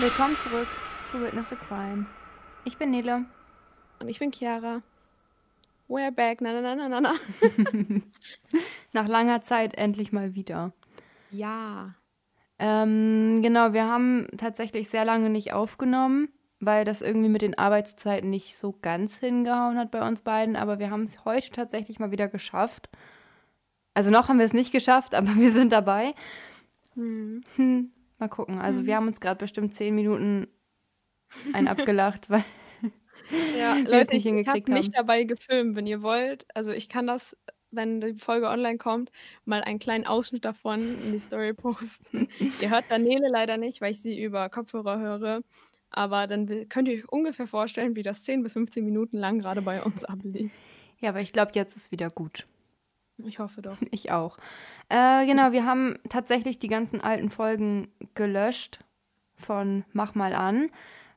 Willkommen zurück zu Witness a Crime. Ich bin Nele. Und ich bin Chiara. We're back. Na, na, na, na, na. Nach langer Zeit endlich mal wieder. Ja. Ähm, genau, wir haben tatsächlich sehr lange nicht aufgenommen, weil das irgendwie mit den Arbeitszeiten nicht so ganz hingehauen hat bei uns beiden. Aber wir haben es heute tatsächlich mal wieder geschafft. Also noch haben wir es nicht geschafft, aber wir sind dabei. Hm. Mal gucken. Also wir haben uns gerade bestimmt zehn Minuten ein abgelacht, weil Ja, wir es Leute, nicht ich, ich habe hingekriegt mich haben. dabei gefilmt, wenn ihr wollt. Also ich kann das, wenn die Folge online kommt, mal einen kleinen Ausschnitt davon in die Story posten. ihr hört Daniele leider nicht, weil ich sie über Kopfhörer höre. Aber dann könnt ihr euch ungefähr vorstellen, wie das 10 bis 15 Minuten lang gerade bei uns ablief. Ja, aber ich glaube, jetzt ist wieder gut. Ich hoffe doch. Ich auch. Äh, genau, wir haben tatsächlich die ganzen alten Folgen gelöscht von Mach mal an,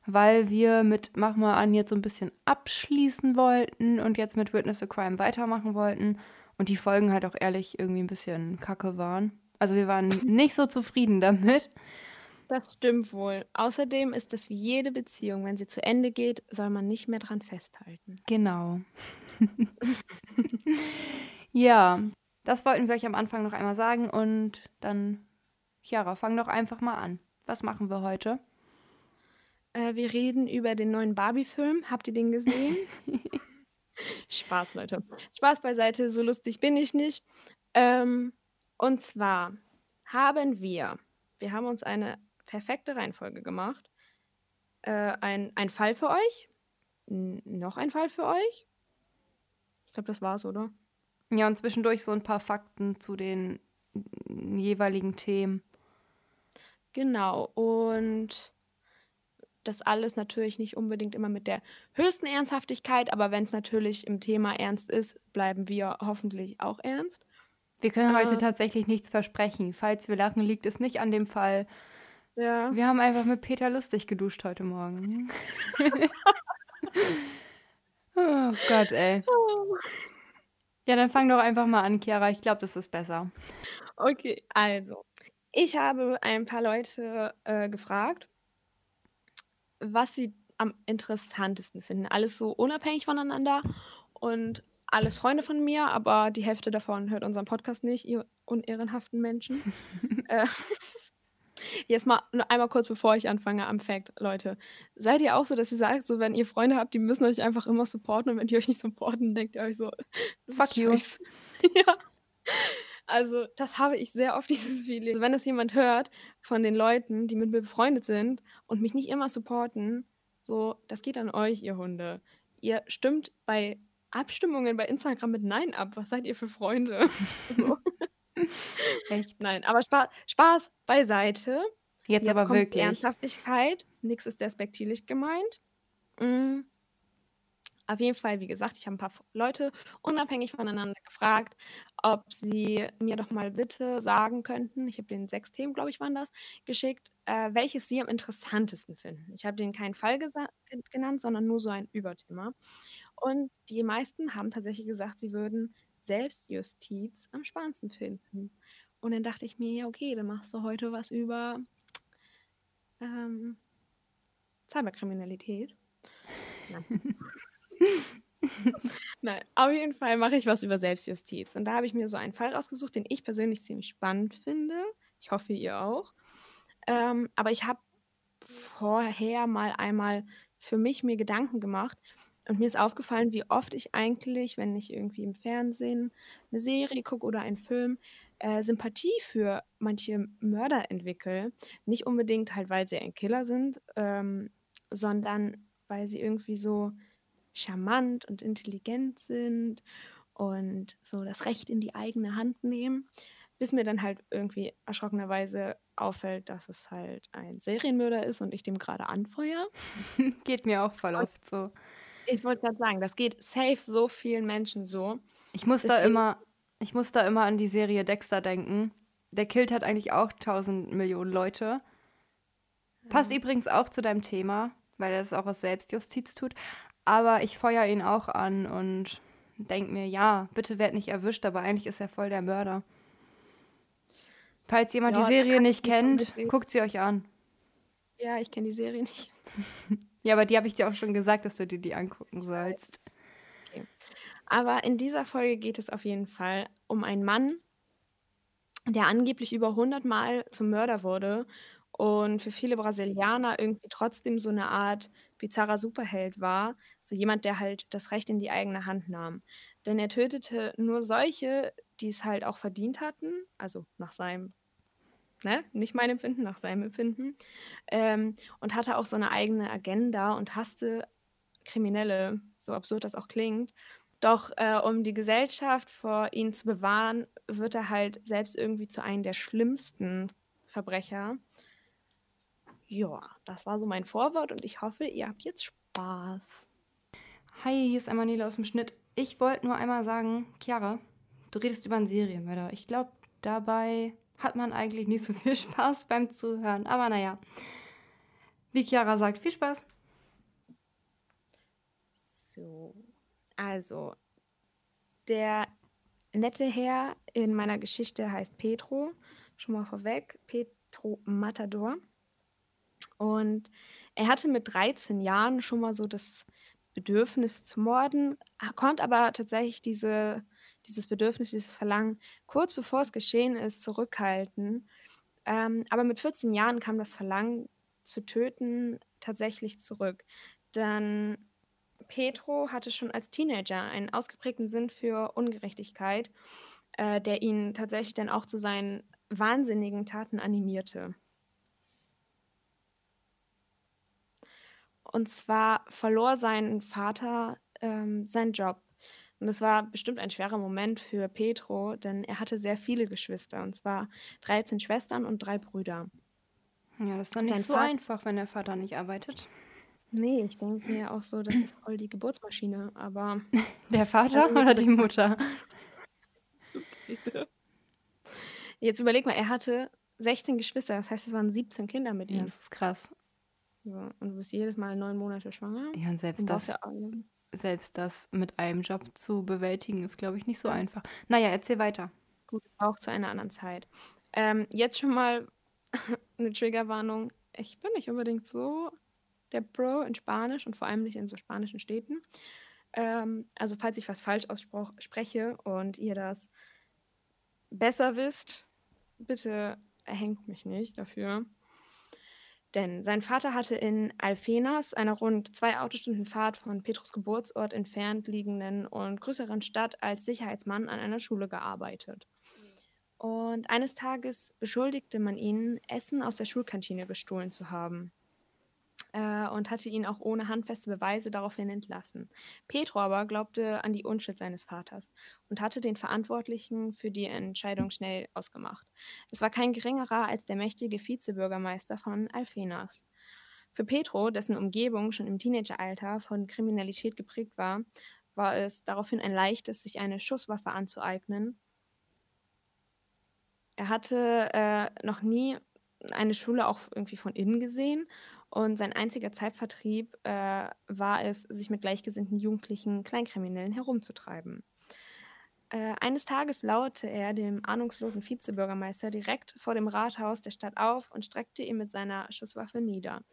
weil wir mit Mach mal an jetzt so ein bisschen abschließen wollten und jetzt mit Witness a Crime weitermachen wollten und die Folgen halt auch ehrlich irgendwie ein bisschen kacke waren. Also wir waren nicht so zufrieden damit. Das stimmt wohl. Außerdem ist es wie jede Beziehung, wenn sie zu Ende geht, soll man nicht mehr dran festhalten. Genau. ja, das wollten wir euch am Anfang noch einmal sagen und dann, Chiara, fang doch einfach mal an. Was machen wir heute? Äh, wir reden über den neuen Barbie-Film. Habt ihr den gesehen? Spaß, Leute. Spaß beiseite, so lustig bin ich nicht. Ähm, und zwar haben wir, wir haben uns eine perfekte Reihenfolge gemacht. Äh, ein, ein Fall für euch. N noch ein Fall für euch. Ich glaube, das war's, oder? Ja, und zwischendurch so ein paar Fakten zu den jeweiligen Themen. Genau. Und das alles natürlich nicht unbedingt immer mit der höchsten Ernsthaftigkeit, aber wenn es natürlich im Thema ernst ist, bleiben wir hoffentlich auch ernst. Wir können heute Äh. tatsächlich nichts versprechen. Falls wir lachen, liegt es nicht an dem Fall. Ja. Wir haben einfach mit Peter lustig geduscht heute Morgen. oh Gott, ey. Ja, dann fang doch einfach mal an, Chiara. Ich glaube, das ist besser. Okay, also, ich habe ein paar Leute äh, gefragt, was sie am interessantesten finden. Alles so unabhängig voneinander und alles Freunde von mir, aber die Hälfte davon hört unseren Podcast nicht, ihr unehrenhaften Menschen. äh, jetzt mal nur einmal kurz, bevor ich anfange, am Fact, Leute. Seid ihr auch so, dass ihr sagt, so wenn ihr Freunde habt, die müssen euch einfach immer supporten und wenn die euch nicht supporten, denkt ihr euch so, das Fuck you. ja. Also, das habe ich sehr oft, dieses Feeling. Also, wenn es jemand hört von den Leuten, die mit mir befreundet sind und mich nicht immer supporten, so, das geht an euch, ihr Hunde. Ihr stimmt bei Abstimmungen bei Instagram mit Nein ab. Was seid ihr für Freunde? so. Echt? Nein, aber Spaß, Spaß beiseite. Jetzt, Jetzt aber kommt wirklich. Ernsthaftigkeit. Nichts ist despektierlich gemeint. Mm. Auf jeden Fall, wie gesagt, ich habe ein paar Leute unabhängig voneinander gefragt, ob sie mir doch mal bitte sagen könnten, ich habe denen sechs Themen, glaube ich, waren das, geschickt, äh, welches sie am interessantesten finden. Ich habe denen keinen Fall genannt, sondern nur so ein Überthema. Und die meisten haben tatsächlich gesagt, sie würden Selbstjustiz am spannendsten finden. Und dann dachte ich mir, ja, okay, dann machst du heute was über ähm, Cyberkriminalität. Nein. Nein, auf jeden Fall mache ich was über Selbstjustiz. Und da habe ich mir so einen Fall rausgesucht, den ich persönlich ziemlich spannend finde. Ich hoffe, ihr auch. Ähm, aber ich habe vorher mal einmal für mich mir Gedanken gemacht und mir ist aufgefallen, wie oft ich eigentlich, wenn ich irgendwie im Fernsehen eine Serie gucke oder einen Film, äh, Sympathie für manche Mörder entwickle. Nicht unbedingt halt, weil sie ein Killer sind, ähm, sondern weil sie irgendwie so charmant und intelligent sind und so das Recht in die eigene Hand nehmen, bis mir dann halt irgendwie erschrockenerweise auffällt, dass es halt ein Serienmörder ist und ich dem gerade anfeuere. Geht mir auch voll oft so. Ich wollte gerade sagen, das geht safe so vielen Menschen so. Ich muss da Deswegen- immer, ich muss da immer an die Serie Dexter denken. Der killt halt eigentlich auch tausend Millionen Leute. Passt übrigens auch zu deinem Thema, weil er das auch aus Selbstjustiz tut. Aber ich feuer ihn auch an und denk mir, ja, bitte werd nicht erwischt, aber eigentlich ist er voll der Mörder. Falls jemand Ja, die da Serie nicht ich nicht kennt, guckt sie euch an. Ja, ich kenne die Serie nicht. ja, aber die habe ich dir auch schon gesagt, dass du dir die angucken sollst. Okay. Aber in dieser Folge geht es auf jeden Fall um einen Mann, der angeblich über 100 Mal zum Mörder wurde und für viele Brasilianer irgendwie trotzdem so eine Art bizarrer Superheld war, so jemand, der halt das Recht in die eigene Hand nahm. Denn er tötete nur solche, die es halt auch verdient hatten, also nach seinem, ne, nicht meinem Empfinden, nach seinem Empfinden, ähm, und hatte auch so eine eigene Agenda und hasste Kriminelle, so absurd das auch klingt. Doch äh, um die Gesellschaft vor ihnen zu bewahren, wird er halt selbst irgendwie zu einem der schlimmsten Verbrecher. Ja, das war so mein Vorwort und ich hoffe, ihr habt jetzt Spaß. Hi, hier ist Emanuela aus dem Schnitt. Ich wollte nur einmal sagen, Chiara, du redest über einen Serienmörder. Ich glaube, dabei hat man eigentlich nicht so viel Spaß beim Zuhören. Aber naja, wie Chiara sagt, viel Spaß. So, also, der nette Herr in meiner Geschichte heißt Petro. Schon mal vorweg, Petro Matador. Und er hatte mit 13 Jahren schon mal so das Bedürfnis zu morden, konnte aber tatsächlich diese, dieses Bedürfnis, dieses Verlangen kurz bevor es geschehen ist, zurückhalten. Ähm, aber mit 14 Jahren kam das Verlangen zu töten tatsächlich zurück. Denn Petro hatte schon als Teenager einen ausgeprägten Sinn für Ungerechtigkeit, äh, der ihn tatsächlich dann auch zu seinen wahnsinnigen Taten animierte. Und zwar verlor sein Vater ähm, seinen Job. Und das war bestimmt ein schwerer Moment für Petro, denn er hatte sehr viele Geschwister, und zwar 13 Schwestern und drei Brüder. Ja, das ist dann nicht sein so Vater einfach, wenn der Vater nicht arbeitet. Nee, ich denke mir auch so, das ist voll die Geburtsmaschine, aber. Der Vater oder die Mutter? Jetzt überleg mal, er hatte 16 Geschwister, das heißt, es waren 17 Kinder mit ihm. Ja, das ist krass. Ja, und du bist jedes Mal neun Monate schwanger. Ja, und selbst und das, ja selbst das mit einem Job zu bewältigen, ist, glaube ich, nicht so einfach. Naja, erzähl weiter. Gut, auch zu einer anderen Zeit. Ähm, jetzt schon mal eine Triggerwarnung. Ich bin nicht unbedingt so der Pro in Spanisch und vor allem nicht in so spanischen Städten. Ähm, also falls ich was falsch ausspreche und ihr das besser wisst, bitte erhängt mich nicht dafür. Denn sein Vater hatte in Alfenas, einer rund zwei Autostunden Fahrt von Petrus Geburtsort entfernt liegenden und größeren Stadt, als Sicherheitsmann an einer Schule gearbeitet. Und eines Tages beschuldigte man ihn, Essen aus der Schulkantine gestohlen zu haben und hatte ihn auch ohne handfeste Beweise daraufhin entlassen. Petro aber glaubte an die Unschuld seines Vaters und hatte den Verantwortlichen für die Entscheidung schnell ausgemacht. Es war kein geringerer als der mächtige Vizebürgermeister von Alfenas. Für Petro, dessen Umgebung schon im Teenageralter von Kriminalität geprägt war, war es daraufhin ein leichtes, sich eine Schusswaffe anzueignen. Er hatte äh, noch nie eine Schule auch irgendwie von innen gesehen und sein einziger Zeitvertrieb äh, war es, sich mit gleichgesinnten jugendlichen Kleinkriminellen herumzutreiben. Äh, eines Tages lauerte er dem ahnungslosen Vizebürgermeister direkt vor dem Rathaus der Stadt auf und streckte ihn mit seiner Schusswaffe nieder.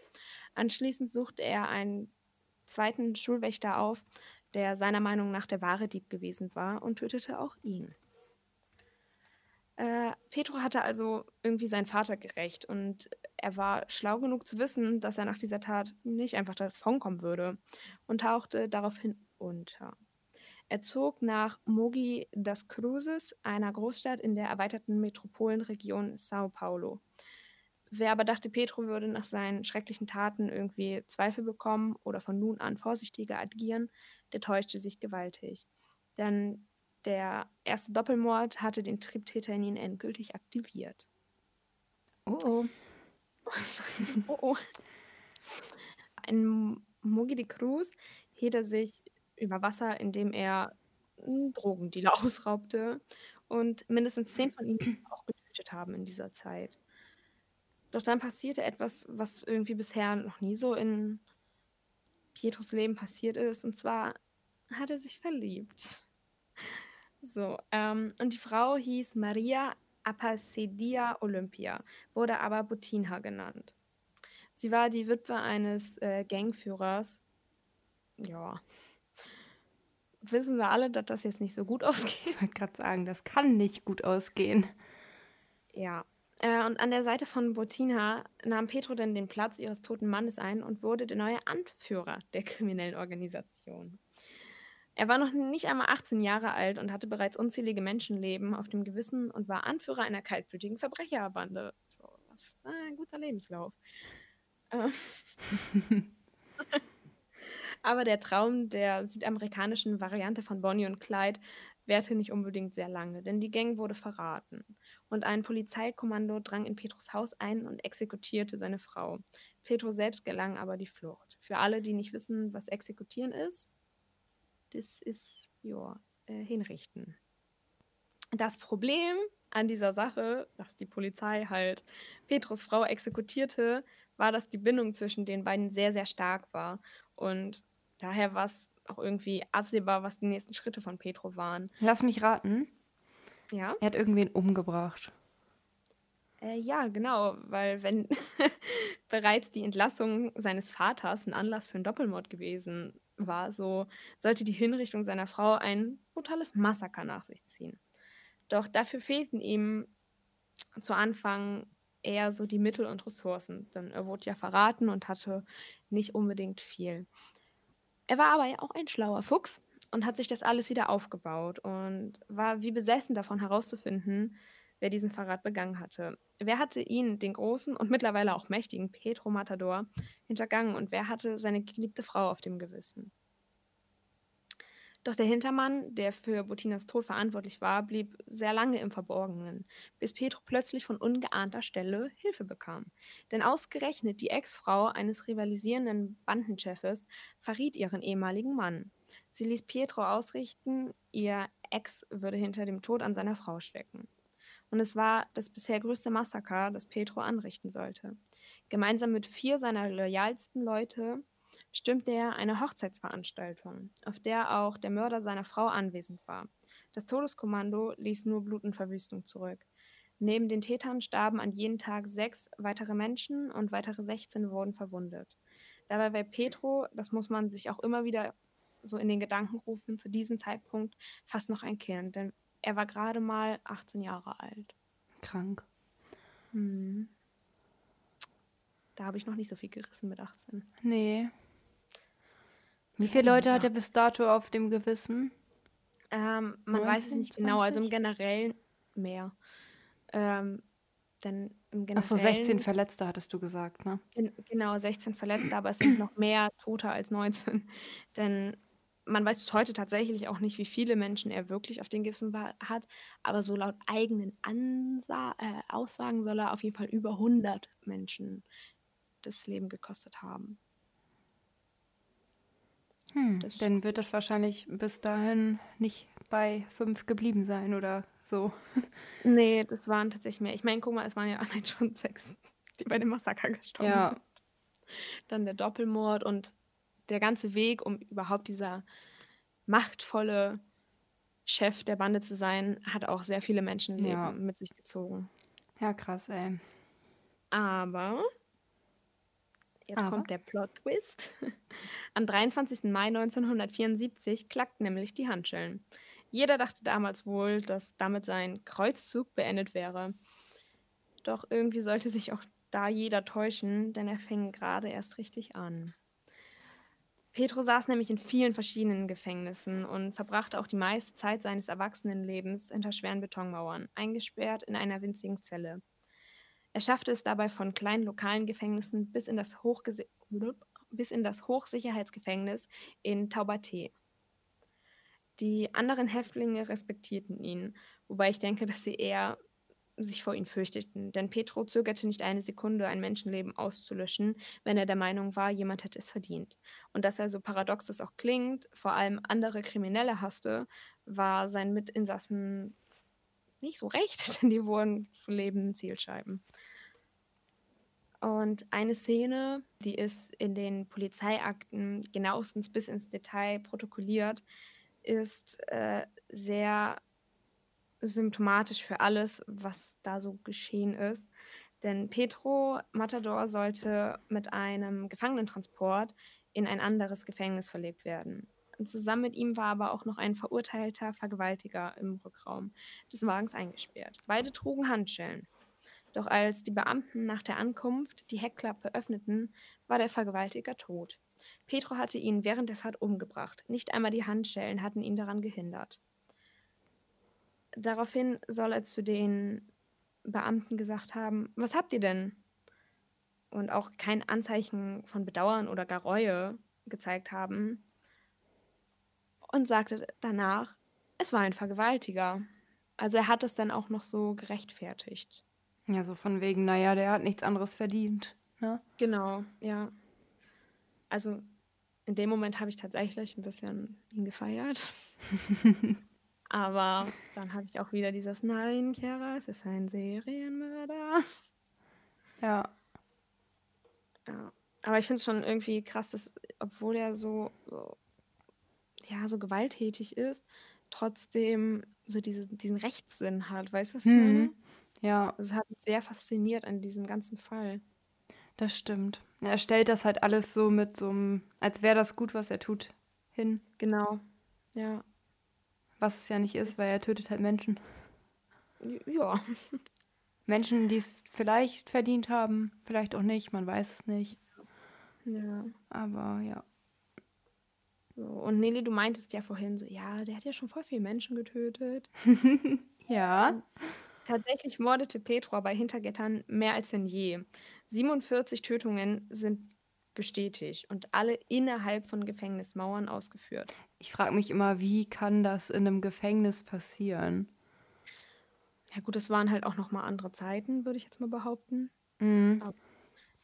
Anschließend suchte er einen zweiten Schulwächter auf, der seiner Meinung nach der wahre Dieb gewesen war, und tötete auch ihn. Äh, Petro hatte also irgendwie seinen Vater gerecht und er war schlau genug zu wissen, dass er nach dieser Tat nicht einfach davonkommen würde und tauchte daraufhin unter. Er zog nach Mogi das Cruzes, einer Großstadt in der erweiterten Metropolenregion Sao Paulo. Wer aber dachte, Petro würde nach seinen schrecklichen Taten irgendwie Zweifel bekommen oder von nun an vorsichtiger agieren, der täuschte sich gewaltig. Denn der erste Doppelmord hatte den Triebtäter in ihn endgültig aktiviert. Oh oh. oh oh. Ein Mogi de Cruz hielt er sich über Wasser, indem er Drogendealer ausraubte und mindestens zehn von ihnen auch getötet haben in dieser Zeit. Doch dann passierte etwas, was irgendwie bisher noch nie so in Pietros Leben passiert ist, und zwar hat er sich verliebt. So, ähm, und die Frau hieß Maria Apacedia Olympia, wurde aber Butinha genannt. Sie war die Witwe eines äh, Gangführers. Ja. Wissen wir alle, dass das jetzt nicht so gut ausgeht. Ich wollte gerade sagen, das kann nicht gut ausgehen. Ja. Äh, und an der Seite von Botina nahm Petro dann den Platz ihres toten Mannes ein und wurde der neue Anführer der kriminellen Organisation. Er war noch nicht einmal 18 Jahre alt und hatte bereits unzählige Menschenleben auf dem Gewissen und war Anführer einer kaltblütigen Verbrecherbande. So, was ein guter Lebenslauf. Äh. Aber der Traum der südamerikanischen Variante von Bonnie und Clyde währte nicht unbedingt sehr lange, denn die Gang wurde verraten. Und ein Polizeikommando drang in Petros Haus ein und exekutierte seine Frau. Petro selbst gelang aber die Flucht. Für alle, die nicht wissen, was exekutieren ist, das ist, ja, äh, hinrichten. Das Problem an dieser Sache, dass die Polizei halt Petrus Frau exekutierte, war, dass die Bindung zwischen den beiden sehr, sehr stark war. Und daher war es auch irgendwie absehbar, was die nächsten Schritte von Petro waren. Lass mich raten. Ja. Er hat irgendwen umgebracht. Äh, ja, genau, weil wenn bereits die Entlassung seines Vaters ein Anlass für einen Doppelmord gewesen war, so sollte die Hinrichtung seiner Frau ein brutales Massaker nach sich ziehen. Doch dafür fehlten ihm zu Anfang eher so die Mittel und Ressourcen, denn er wurde ja verraten und hatte nicht unbedingt viel. Er war aber ja auch ein schlauer Fuchs und hat sich das alles wieder aufgebaut und war wie besessen davon herauszufinden, wer diesen Verrat begangen hatte. Wer hatte ihn, den großen und mittlerweile auch mächtigen Petro Matador, hintergangen und wer hatte seine geliebte Frau auf dem Gewissen? Doch der Hintermann, der für Bottinas Tod verantwortlich war, blieb sehr lange im Verborgenen, bis Petro plötzlich von ungeahnter Stelle Hilfe bekam. Denn ausgerechnet die Ex-Frau eines rivalisierenden Bandenchefes verriet ihren ehemaligen Mann. Sie ließ Pietro ausrichten, ihr Ex würde hinter dem Tod an seiner Frau stecken und es war das bisher größte Massaker, das Petro anrichten sollte. Gemeinsam mit vier seiner loyalsten Leute stürmte er eine Hochzeitsveranstaltung, auf der auch der Mörder seiner Frau anwesend war. Das Todeskommando ließ nur Blut und Verwüstung zurück. Neben den Tätern starben an jedem Tag sechs weitere Menschen und weitere 16 wurden verwundet. Dabei war Petro, das muss man sich auch immer wieder so in den Gedanken rufen, zu diesem Zeitpunkt fast noch ein Kind, denn er war gerade mal 18 Jahre alt. Krank. Hm. Da habe ich noch nicht so viel gerissen mit 18. Nee. Wie viele Leute hat er bis dato auf dem Gewissen? Ähm, man 19, weiß es nicht 20? genau, also im Generellen mehr. Ähm, denn im Generellen. Achso, 16 Verletzte hattest du gesagt, ne? In, genau, 16 Verletzte, aber es sind noch mehr Tote als 19. Denn man weiß bis heute tatsächlich auch nicht, wie viele Menschen er wirklich auf den Gewissen hat, aber so laut eigenen Ansa äh, Aussagen soll er auf jeden Fall über 100 Menschen das Leben gekostet haben. Hm, dann wird das wahrscheinlich bis dahin nicht bei fünf geblieben sein oder so. Nee, das waren tatsächlich mehr. Ich meine, guck mal, es waren ja allein schon sechs, die bei dem Massaker gestorben ja. sind. Dann der Doppelmord und der ganze Weg, um überhaupt dieser machtvolle Chef der Bande zu sein, hat auch sehr viele Menschenleben ja. mit sich gezogen. Ja, krass, ey. Aber jetzt Aber? kommt der Plot-Twist. Am 23. Mai 1974 klackten nämlich die Handschellen. Jeder dachte damals wohl, dass damit sein Kreuzzug beendet wäre. Doch irgendwie sollte sich auch da jeder täuschen, denn er fing gerade erst richtig an. Petro saß nämlich in vielen verschiedenen Gefängnissen und verbrachte auch die meiste Zeit seines Erwachsenenlebens hinter schweren Betonmauern, eingesperrt in einer winzigen Zelle. Er schaffte es dabei von kleinen lokalen Gefängnissen bis in das, bis in das Hochsicherheitsgefängnis in Taubaté. Die anderen Häftlinge respektierten ihn, wobei ich denke, dass sie eher sich vor ihm fürchteten, denn Petro zögerte nicht eine Sekunde, ein Menschenleben auszulöschen, wenn er der Meinung war, jemand hätte es verdient. Und dass er so paradox das auch klingt, vor allem andere Kriminelle hasste, war seinen Mitinsassen nicht so recht, denn die wurden lebenden Zielscheiben. Und eine Szene, die ist in den Polizeiakten genauestens bis ins Detail protokolliert, ist äh, sehr symptomatisch für alles, was da so geschehen ist. Denn Petro Matador sollte mit einem Gefangenentransport in ein anderes Gefängnis verlegt werden. Und zusammen mit ihm war aber auch noch ein verurteilter Vergewaltiger im Rückraum des Wagens eingesperrt. Beide trugen Handschellen. Doch als die Beamten nach der Ankunft die Heckklappe öffneten, war der Vergewaltiger tot. Petro hatte ihn während der Fahrt umgebracht. Nicht einmal die Handschellen hatten ihn daran gehindert. Daraufhin soll er zu den Beamten gesagt haben, was habt ihr denn? Und auch kein Anzeichen von Bedauern oder gar Reue gezeigt haben. Und sagte danach, es war ein Vergewaltiger. Also er hat es dann auch noch so gerechtfertigt. Ja, so von wegen, naja, der hat nichts anderes verdient. Ne? Genau, ja. Also in dem Moment habe ich tatsächlich ein bisschen ihn gefeiert. Aber dann habe ich auch wieder dieses Nein, Chiara, es ist ein Serienmörder. Ja. Ja. Aber ich finde es schon irgendwie krass, dass, obwohl er so, so, ja, so gewalttätig ist, trotzdem so diese, diesen Rechtssinn hat. Weißt du, was ich Mhm. meine? Ja, Das hat mich sehr fasziniert an diesem ganzen Fall. das stimmt. Er stellt das halt alles so mit so einem, als wäre das gut, was er tut, hin. Genau. Ja. Was es ja nicht ist, weil er tötet halt Menschen. Ja. Menschen, die es vielleicht verdient haben, vielleicht auch nicht, man weiß es nicht. Ja. Aber ja. So. Und Nelly, du meintest ja vorhin so, ja, der hat ja schon voll viele Menschen getötet. Ja. Tatsächlich mordete Petror bei Hintergittern mehr als denn je. 47 Tötungen sind bestätigt und alle innerhalb von Gefängnismauern ausgeführt. Ich frage mich immer, wie kann das in einem Gefängnis passieren? Ja gut, das waren halt auch noch mal andere Zeiten, würde ich jetzt mal behaupten. Mhm.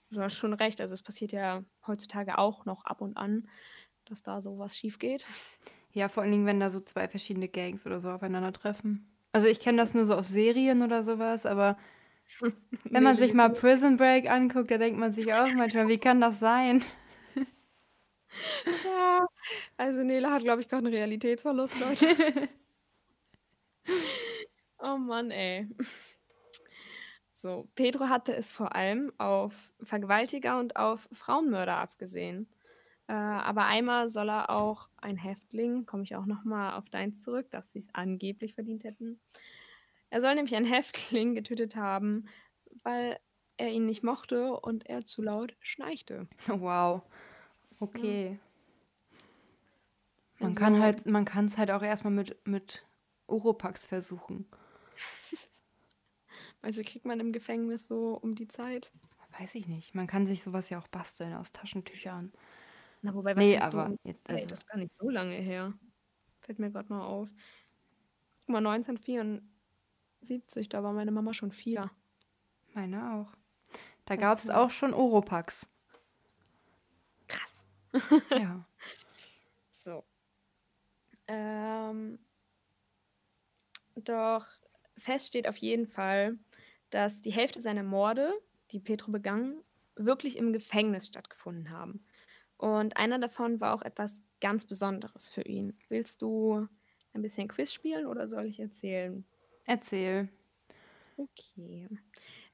Du hast schon recht, also es passiert ja heutzutage auch noch ab und an, dass da sowas schief geht. Ja, vor allen Dingen, wenn da so zwei verschiedene Gangs oder so aufeinandertreffen. Also ich kenne das nur so aus Serien oder sowas, aber wenn man sich mal Prison Break anguckt, da denkt man sich auch manchmal, wie kann das sein? Ja, also Nele hat, glaube ich, gerade einen Realitätsverlust, Leute. Oh Mann, ey. So, Pedro hatte es vor allem auf Vergewaltiger und auf Frauenmörder abgesehen. Äh, aber einmal soll er auch ein Häftling, komme ich auch nochmal auf deins zurück, dass sie es angeblich verdient hätten. Er soll nämlich einen Häftling getötet haben, weil er ihn nicht mochte und er zu laut schnarchte. Wow. Okay. Man Also- kann halt, man kann es halt auch erstmal mit, mit Oropax versuchen. Also kriegt man im Gefängnis so um die Zeit. Weiß ich nicht. Man kann sich sowas ja auch basteln aus Taschentüchern. Na, wobei, Nee, hast du aber um- jetzt, Ey, also, das ist gar nicht so lange her. Fällt mir gerade mal auf. Guck mal, 1974, da war meine Mama schon vier. meine auch. Da gab es auch schon Oropax. Krass. Ja. So. Ähm, doch fest steht auf jeden Fall, dass die Hälfte seiner Morde, die Petro begangen, wirklich im Gefängnis stattgefunden haben. Und einer davon war auch etwas ganz Besonderes für ihn. Willst du ein bisschen Quiz spielen oder soll ich erzählen? Erzähl. Okay.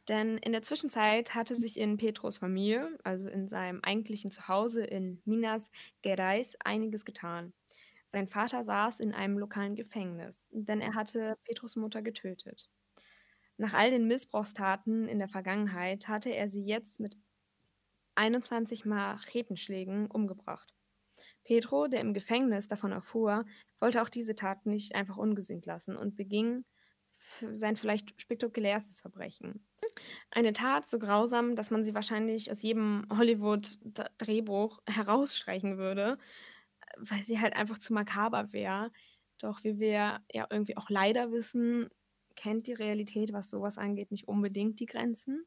Denn in der Zwischenzeit hatte sich in Petros Familie, also in seinem eigentlichen Zuhause in Minas Gerais, einiges getan. Sein Vater saß in einem lokalen Gefängnis, denn er hatte Petros Mutter getötet. Nach all den Missbrauchstaten in der Vergangenheit hatte er sie jetzt mit 21 Machetenschlägen umgebracht. Petro, der im Gefängnis davon erfuhr, wollte auch diese Tat nicht einfach ungesühnt lassen und beging sein vielleicht spektakulärstes Verbrechen. Eine Tat so grausam, dass man sie wahrscheinlich aus jedem Hollywood-Drehbuch herausstreichen würde, weil sie halt einfach zu makaber wäre. Doch wie wir ja irgendwie auch leider wissen, kennt die Realität, was sowas angeht, nicht unbedingt die Grenzen.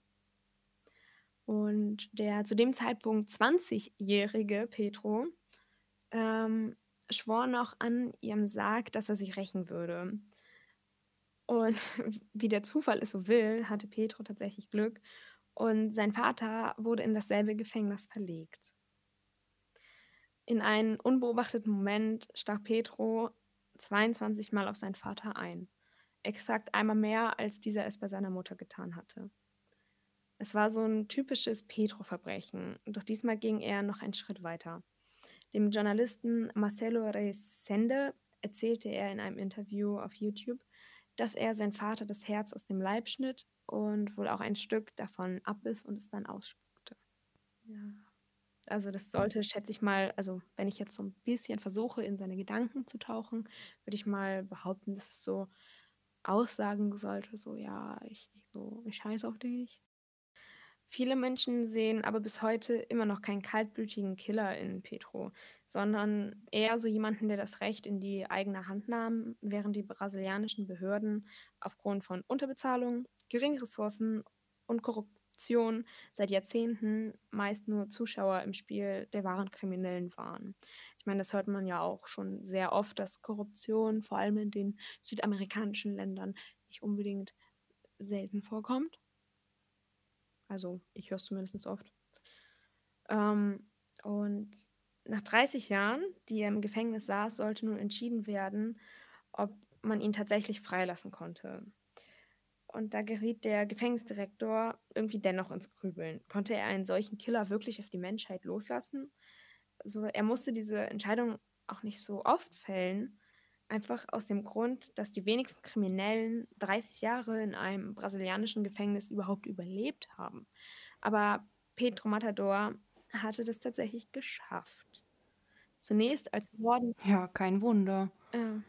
Und der zu dem Zeitpunkt 20-jährige Petro ähm, schwor noch an ihrem Sarg, dass er sich rächen würde. Und wie der Zufall es so will, hatte Petro tatsächlich Glück und sein Vater wurde in dasselbe Gefängnis verlegt. In einen unbeobachteten Moment stach Petro 22 Mal auf seinen Vater ein. Exakt einmal mehr, als dieser es bei seiner Mutter getan hatte. Es war so ein typisches Petro-Verbrechen, doch diesmal ging er noch einen Schritt weiter. Dem Journalisten Marcelo Resende erzählte er in einem Interview auf YouTube, dass er sein Vater das Herz aus dem Leib schnitt und wohl auch ein Stück davon abbiss und es dann ausspuckte. Ja. Also das sollte, schätze ich mal, also wenn ich jetzt so ein bisschen versuche, in seine Gedanken zu tauchen, würde ich mal behaupten, dass es so Aussagen sollte, so ja, ich, ich so, ich scheiße auf dich. Viele Menschen sehen aber bis heute immer noch keinen kaltblütigen Killer in Petro, sondern eher so jemanden, der das Recht in die eigene Hand nahm, während die brasilianischen Behörden aufgrund von Unterbezahlung, geringen Ressourcen und Korruption seit Jahrzehnten meist nur Zuschauer im Spiel der wahren Kriminellen waren. Ich meine, das hört man ja auch schon sehr oft, dass Korruption vor allem in den südamerikanischen Ländern nicht unbedingt selten vorkommt. Also ich höre es zumindest oft. Ähm, und nach 30 Jahren, die er im Gefängnis saß, sollte nun entschieden werden, ob man ihn tatsächlich freilassen konnte. Und da geriet der Gefängnisdirektor irgendwie dennoch ins Grübeln. Konnte er einen solchen Killer wirklich auf die Menschheit loslassen? Also er musste diese Entscheidung auch nicht so oft fällen, einfach aus dem Grund, dass die wenigsten Kriminellen 30 Jahre in einem brasilianischen Gefängnis überhaupt überlebt haben. Aber Pedro Matador hatte das tatsächlich geschafft. Zunächst als Morden. Ja, kein Wunder. Äh,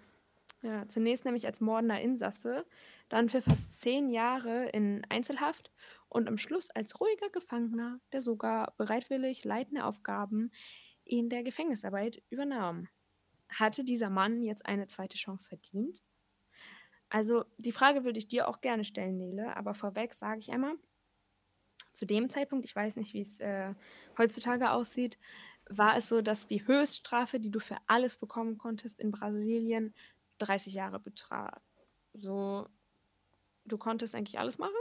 ja, zunächst nämlich als mordender Insasse, dann für fast zehn Jahre in Einzelhaft und am Schluss als ruhiger Gefangener, der sogar bereitwillig leitende Aufgaben in der Gefängnisarbeit übernahm. Hatte dieser Mann jetzt eine zweite Chance verdient? Also die Frage würde ich dir auch gerne stellen, Nele, aber vorweg sage ich einmal, zu dem Zeitpunkt, ich weiß nicht, wie es äh, heutzutage aussieht, war es so, dass die Höchststrafe, die du für alles bekommen konntest in Brasilien, 30 Jahre betraf. So, du konntest eigentlich alles machen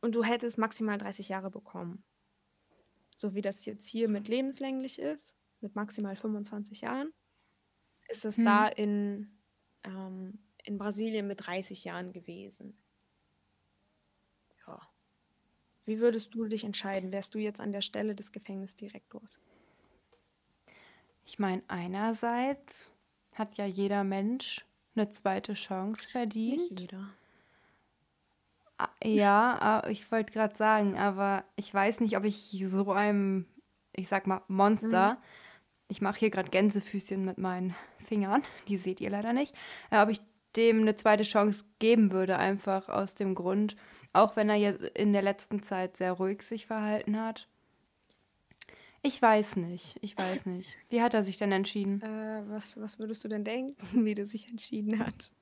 und du hättest maximal 30 Jahre bekommen. So wie das jetzt hier mit lebenslänglich ist mit maximal 25 Jahren, ist es hm. da in, ähm, in Brasilien mit 30 Jahren gewesen. Ja. Wie würdest du dich entscheiden? Wärst du jetzt an der Stelle des Gefängnisdirektors? Ich meine, einerseits hat ja jeder Mensch eine zweite Chance verdient. Nicht jeder. Ah, ja, ah, ich wollte gerade sagen, aber ich weiß nicht, ob ich so einem, ich sag mal, Monster mhm ich mache hier gerade Gänsefüßchen mit meinen Fingern, die seht ihr leider nicht, äh, ob ich dem eine zweite Chance geben würde, einfach aus dem Grund, auch wenn er jetzt in der letzten Zeit sehr ruhig sich verhalten hat. Ich weiß nicht, ich weiß nicht. Wie hat er sich denn entschieden? Äh, was, was würdest du denn denken, wie der sich entschieden hat?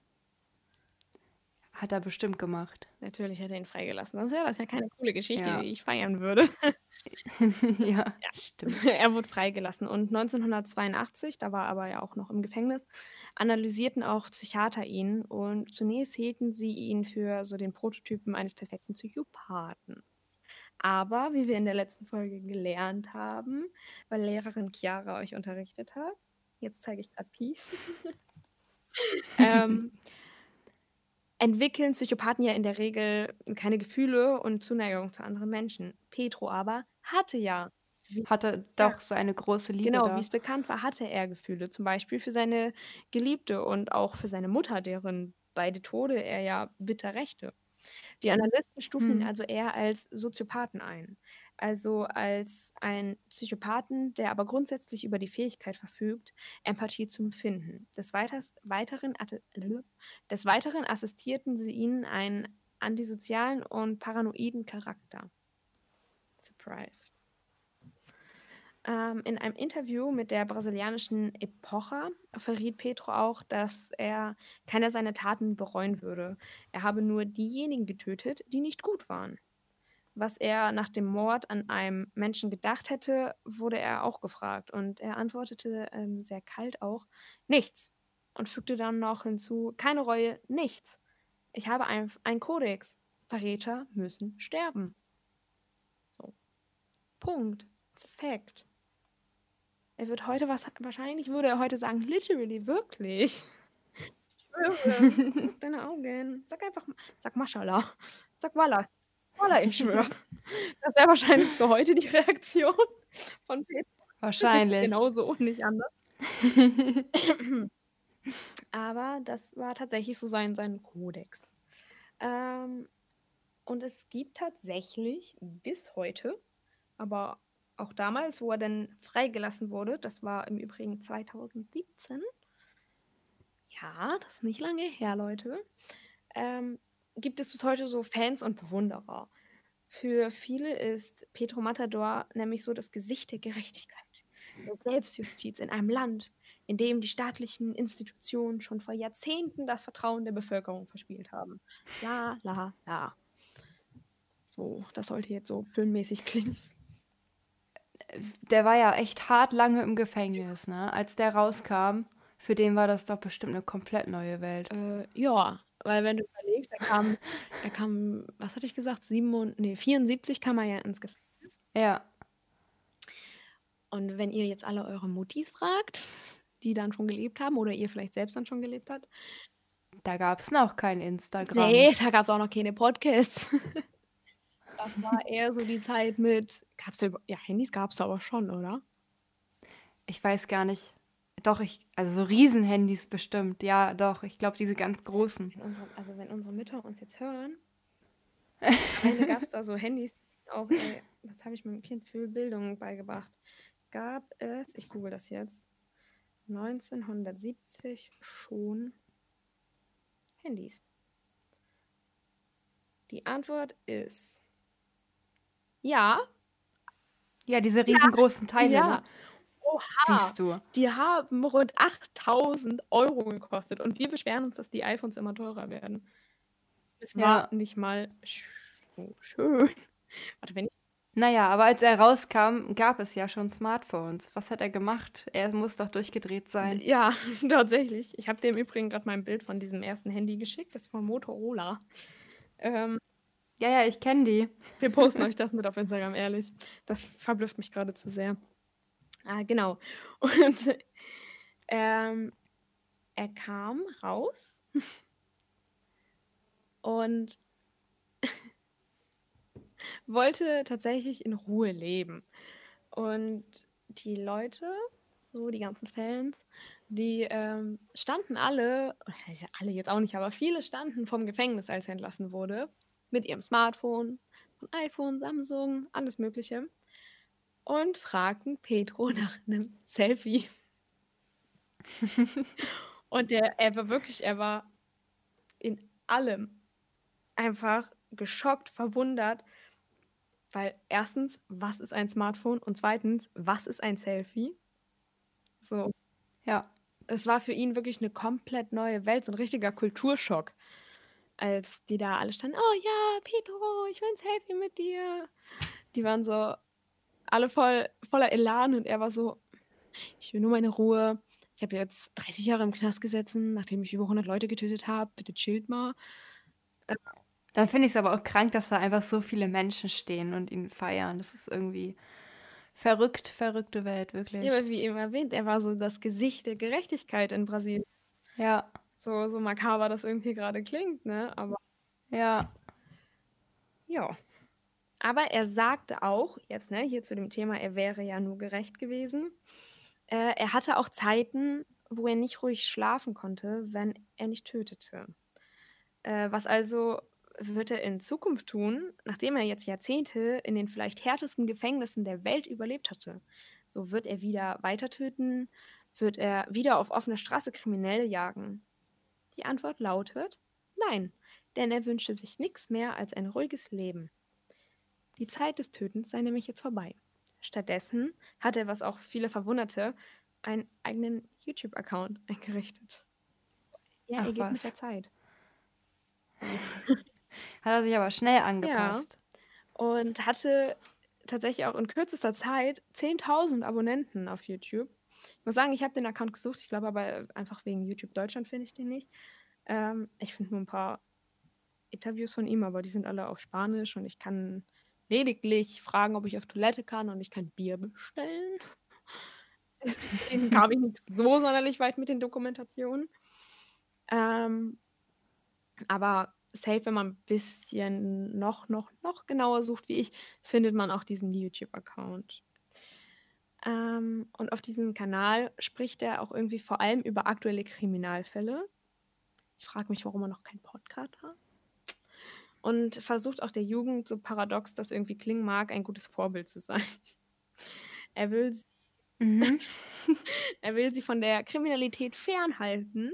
Hat er bestimmt gemacht. Natürlich hat er ihn freigelassen. Sonst wäre das ja keine coole Geschichte, ja. die ich feiern würde. ja, ja, stimmt. Er wurde freigelassen. Und 1982, da war er aber ja auch noch im Gefängnis, analysierten auch Psychiater ihn und zunächst hielten sie ihn für so den Prototypen eines perfekten Psychopathen. Aber, wie wir in der letzten Folge gelernt haben, weil Lehrerin Chiara euch unterrichtet hat, jetzt zeige ich gerade Peace, ähm, entwickeln Psychopathen ja in der Regel keine Gefühle und Zuneigung zu anderen Menschen. Petro aber hatte ja. Hatte doch ja. seine große Liebe. Genau, wie es bekannt war, hatte er Gefühle. Zum Beispiel für seine Geliebte und auch für seine Mutter, deren beide Tode er ja bitter rächte. Die Analysten stufen ihn hm. also eher als Soziopathen ein also als ein Psychopathen, der aber grundsätzlich über die Fähigkeit verfügt, Empathie zu empfinden. Des, Weiteren, des Weiteren assistierten sie ihnen einen antisozialen und paranoiden Charakter. Surprise. Ähm, in einem Interview mit der brasilianischen Epocha verriet Petro auch, dass er keiner seiner Taten bereuen würde. Er habe nur diejenigen getötet, die nicht gut waren. Was er nach dem Mord an einem Menschen gedacht hätte, wurde er auch gefragt. Und er antwortete ähm, sehr kalt auch, nichts. Und fügte dann noch hinzu, keine Reue, nichts. Ich habe einen Kodex. Verräter müssen sterben. So. Punkt. It's a fact. Er wird heute was, wahrscheinlich würde er heute sagen, literally, wirklich. Ich schwöre. deine Augen. Sag einfach, sag Maschallah. Sag Wallah. Voila, ich schwöre. Das wäre wahrscheinlich für heute die Reaktion von Peter. Wahrscheinlich. Genauso und nicht anders. Aber das war tatsächlich so sein, sein Kodex. Ähm, und es gibt tatsächlich bis heute, aber auch damals, wo er dann freigelassen wurde, das war im Übrigen 2017, ja, das ist nicht lange her, Leute, ähm, gibt es bis heute so Fans und Bewunderer. Für viele ist Petro Matador nämlich so das Gesicht der Gerechtigkeit, der Selbstjustiz in einem Land, in dem die staatlichen Institutionen schon vor Jahrzehnten das Vertrauen der Bevölkerung verspielt haben. La, la, la. So, das sollte jetzt so filmmäßig klingen. Der war ja echt hart lange im Gefängnis, ne? Als der rauskam, für den war das doch bestimmt eine komplett neue Welt. Äh, ja, weil wenn du überlegst, er kam, er kam, was hatte ich gesagt, 7, nee, 74 kam er ja ins Gefängnis. Ja. Und wenn ihr jetzt alle eure Mutis fragt, die dann schon gelebt haben oder ihr vielleicht selbst dann schon gelebt habt. Da gab es noch kein Instagram. Nee, da gab es auch noch keine Podcasts. das war eher so die Zeit mit, gab's ja, ja Handys gab es aber schon, oder? Ich weiß gar nicht. Doch, ich, also so Riesenhandys bestimmt. Ja, doch, ich glaube, diese ganz großen. Wenn unsere, also wenn unsere Mütter uns jetzt hören, gab es da so Handys, auch, ey, das habe ich meinem Kind für Bildung beigebracht. Gab es, ich google das jetzt, 1970 schon Handys? Die Antwort ist ja. Ja, diese riesengroßen Teile. Ja. Ne? Oha. Siehst du. Die haben rund 8000 Euro gekostet und wir beschweren uns, dass die iPhones immer teurer werden. Das war Ja. nicht mal so schön. Warte, wenn ich Naja, aber als er rauskam, gab es ja schon Smartphones. Was hat er gemacht? Er muss doch durchgedreht sein. Ja, tatsächlich. Ich habe dir im Übrigen gerade mein Bild von diesem ersten Handy geschickt. Das ist von Motorola. Ähm, Ja, ja, ich kenne die. wir posten euch das mit auf Instagram, ehrlich. Das verblüfft mich gerade zu sehr. Ah, genau. Und ähm, er kam raus und wollte tatsächlich in Ruhe leben. Und die Leute, so die ganzen Fans, die ähm, standen alle, also alle jetzt auch nicht, aber viele standen vom Gefängnis, als er entlassen wurde, mit ihrem Smartphone, von iPhone, Samsung, alles Mögliche, und fragten Petro nach einem Selfie. und der, er war wirklich, er war in allem einfach geschockt, verwundert, weil erstens, was ist ein Smartphone? Und zweitens, was ist ein Selfie? So, Ja. es war für ihn wirklich eine komplett neue Welt, so ein richtiger Kulturschock, als die da alle standen, oh ja, Pedro, ich will ein Selfie mit dir. Die waren so alle voll, voller Elan und er war so, ich will nur meine Ruhe. Ich habe jetzt 30 Jahre im Knast gesessen, nachdem ich über 100 Leute getötet habe. Bitte chillt mal. Dann finde ich es aber auch krank, dass da einfach so viele Menschen stehen und ihn feiern. Das ist irgendwie verrückt, verrückte Welt, wirklich. Ja, aber wie eben erwähnt, er war so das Gesicht der Gerechtigkeit in Brasilien. Ja, So, so makaber das irgendwie gerade klingt, ne? Aber ja. Ja. Aber er sagte auch, jetzt, ne, hier zu dem Thema, er wäre ja nur gerecht gewesen. Äh, er hatte auch Zeiten, wo er nicht ruhig schlafen konnte, wenn er nicht tötete. Äh, was also wird er in Zukunft tun, nachdem er jetzt Jahrzehnte in den vielleicht härtesten Gefängnissen der Welt überlebt hatte? So wird er wieder weiter töten? Wird er wieder auf offener Straße Kriminelle jagen? Die Antwort lautet nein, denn er wünschte sich nichts mehr als ein ruhiges Leben. Die Zeit des Tötens sei nämlich jetzt vorbei. Stattdessen hat er, was auch viele verwunderte, einen eigenen YouTube-Account eingerichtet. Ja, Ach, er geht mit was. der Zeit. Hat er sich aber schnell angepasst. Und hatte tatsächlich auch in kürzester Zeit 10.000 Abonnenten auf YouTube. Ich muss sagen, ich habe den Account gesucht. Ich glaube aber einfach wegen YouTube Deutschland finde ich den nicht. Ähm, ich finde nur ein paar Interviews von ihm, aber die sind alle auf Spanisch und ich kann lediglich fragen, ob ich auf Toilette kann und ich kann Bier bestellen. Deswegen kam ich nicht so sonderlich weit mit den Dokumentationen. Ähm, aber safe, wenn man ein bisschen noch, noch, noch genauer sucht wie ich, findet man auch diesen YouTube-Account. Ähm, und auf diesem Kanal spricht er auch irgendwie vor allem über aktuelle Kriminalfälle. Ich frage mich, warum er noch keinen Podcast hat. Und versucht auch der Jugend, so paradox das irgendwie klingen mag, ein gutes Vorbild zu sein. Er will sie, mhm. er will sie von der Kriminalität fernhalten,